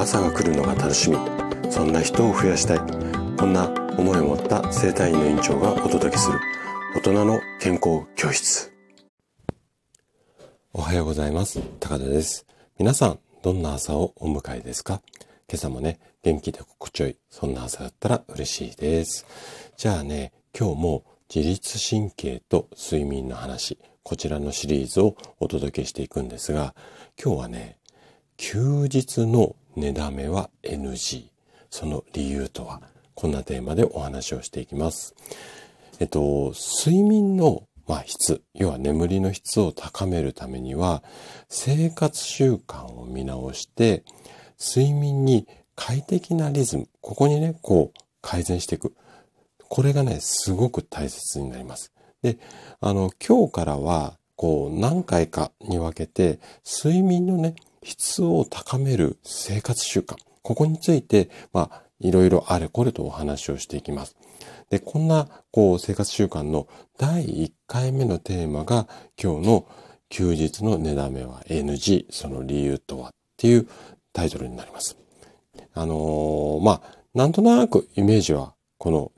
朝が来るのが楽しみ。そんな人を増やしたい。こんな思いを持った生体院の院長がお届けする。大人の健康教室。おはようございます。高田です。皆さんどんな朝をお迎えですか？今朝もね元気で心地よいそんな朝だったら嬉しいです。じゃあね今日も自律神経と睡眠の話こちらのシリーズをお届けしていくんですが今日はね休日の寝だめは NG。その理由とは、こんなテーマでお話をしていきます。えっと、睡眠の、まあ、質、要は眠りの質を高めるためには、生活習慣を見直して、睡眠に快適なリズム、ここにね、こう、改善していく。これがね、すごく大切になります。で、あの、今日からは、こう、何回かに分けて、睡眠のね、質を高める生活習慣。ここについて、まあ、いろいろあれこれとお話をしていきます。で、こんな、こう、生活習慣の第1回目のテーマが、今日の休日の寝だめは NG、その理由とはっていうタイトルになります。あのー、まあ、なんとなくイメージは、この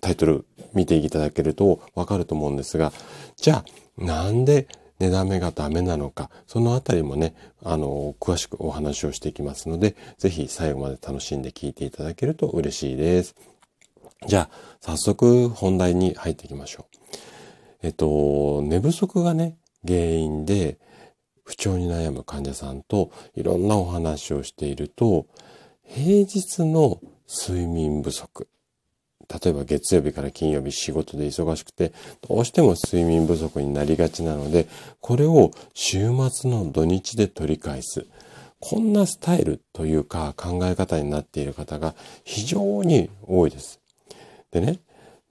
タイトル見ていただけるとわかると思うんですが、じゃあ、なんで寝だめがダメなのか、そのあたりもね、あの、詳しくお話をしていきますので、ぜひ最後まで楽しんで聞いていただけると嬉しいです。じゃあ、早速本題に入っていきましょう。えっと、寝不足がね、原因で不調に悩む患者さんといろんなお話をしていると、平日の睡眠不足、例えば月曜日から金曜日仕事で忙しくて、どうしても睡眠不足になりがちなので、これを週末の土日で取り返す。こんなスタイルというか考え方になっている方が非常に多いです。でね、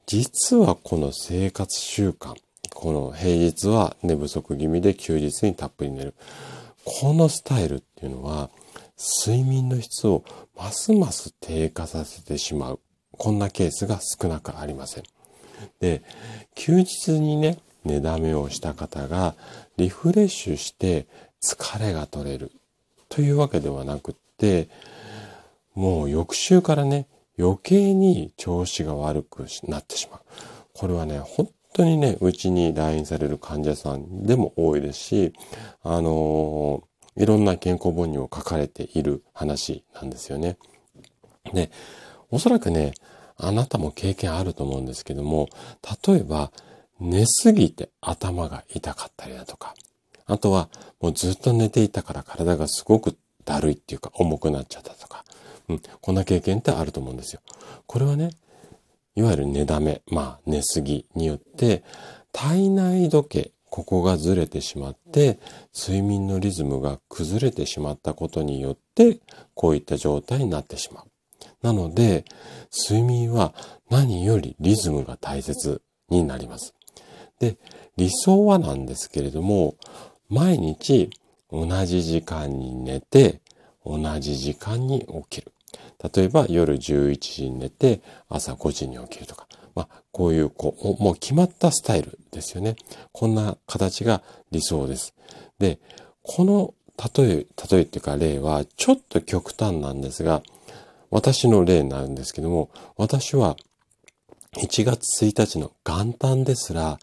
実はこの生活習慣、この平日は寝不足気味で休日にたっぷり寝る。このスタイルっていうのは睡眠の質をますます低下させてしまう。こんなケースが少なくありません。で、休日にね、寝だめをした方がリフレッシュして疲れが取れるというわけではなくって、もう翌週からね、余計に調子が悪くなってしまう。これはね、本当にね、うちに来院される患者さんでも多いですし、あのー、いろんな健康本にも書かれている話なんですよね。で、おそらくね、あなたも経験あると思うんですけども、例えば、寝すぎて頭が痛かったりだとか、あとはもうずっと寝ていたから体がすごくだるいっていうか重くなっちゃったとか、うん、こんな経験ってあると思うんですよ。これはね、いわゆる寝だめ、まあ寝すぎによって体内時計、ここがずれてしまって、睡眠のリズムが崩れてしまったことによって、こういった状態になってしまう。なので、睡眠は何よりリズムが大切になります。で、理想はなんですけれども、毎日同じ時間に寝て、同じ時間に起きる。例えば夜11時に寝て朝5時に起きるとか。まあ、こういう、こう、もう決まったスタイルですよね。こんな形が理想です。で、この例え、例えっていうか例はちょっと極端なんですが、私の例になるんですけども、私は1月1日の元旦ですら、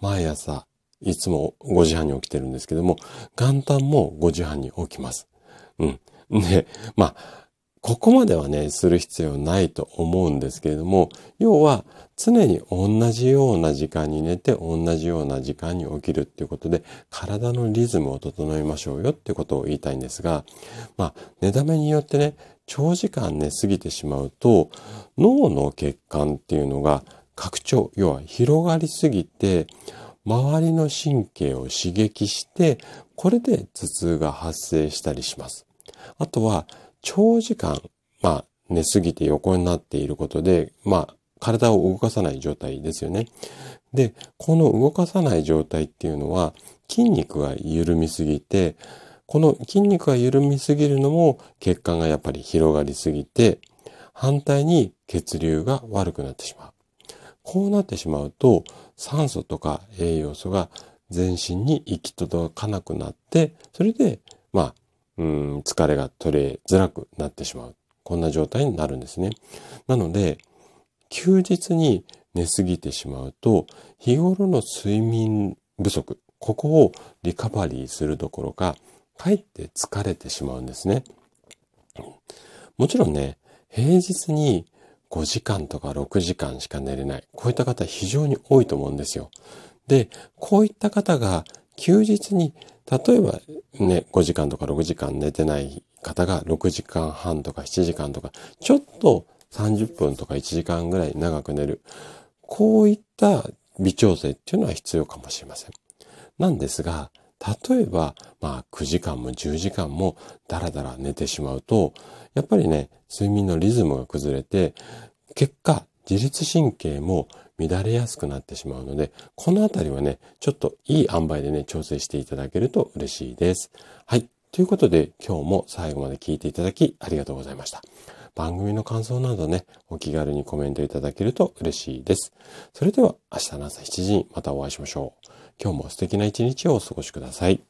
毎朝いつも5時半に起きてるんですけども、元旦も5時半に起きます。うん。で、まあ、ここまではね、する必要ないと思うんですけれども、要は常に同じような時間に寝て同じような時間に起きるっていうことで、体のリズムを整えましょうよってことを言いたいんですが、まあ、寝だめによってね、長時間寝すぎてしまうと、脳の血管っていうのが拡張、要は広がりすぎて、周りの神経を刺激して、これで頭痛が発生したりします。あとは、長時間、まあ、寝すぎて横になっていることで、まあ、体を動かさない状態ですよね。で、この動かさない状態っていうのは、筋肉が緩みすぎて、この筋肉が緩みすぎるのも血管がやっぱり広がりすぎて、反対に血流が悪くなってしまう。こうなってしまうと、酸素とか栄養素が全身に行き届かなくなって、それで、まあ、うん、疲れが取れづらくなってしまう。こんな状態になるんですね。なので、休日に寝すぎてしまうと、日頃の睡眠不足、ここをリカバリーするどころか、かえって疲れてしまうんですね。もちろんね、平日に5時間とか6時間しか寝れない。こういった方非常に多いと思うんですよ。で、こういった方が休日に、例えばね、5時間とか6時間寝てない方が6時間半とか7時間とか、ちょっと30分とか1時間ぐらい長く寝る。こういった微調整っていうのは必要かもしれません。なんですが、例えば、まあ9時間も10時間もダラダラ寝てしまうと、やっぱりね、睡眠のリズムが崩れて、結果、自律神経も乱れやすくなってしまうので、このあたりはね、ちょっといい塩梅でね、調整していただけると嬉しいです。はい。ということで、今日も最後まで聞いていただきありがとうございました。番組の感想などね、お気軽にコメントいただけると嬉しいです。それでは明日の朝7時にまたお会いしましょう。今日も素敵な一日をお過ごしください。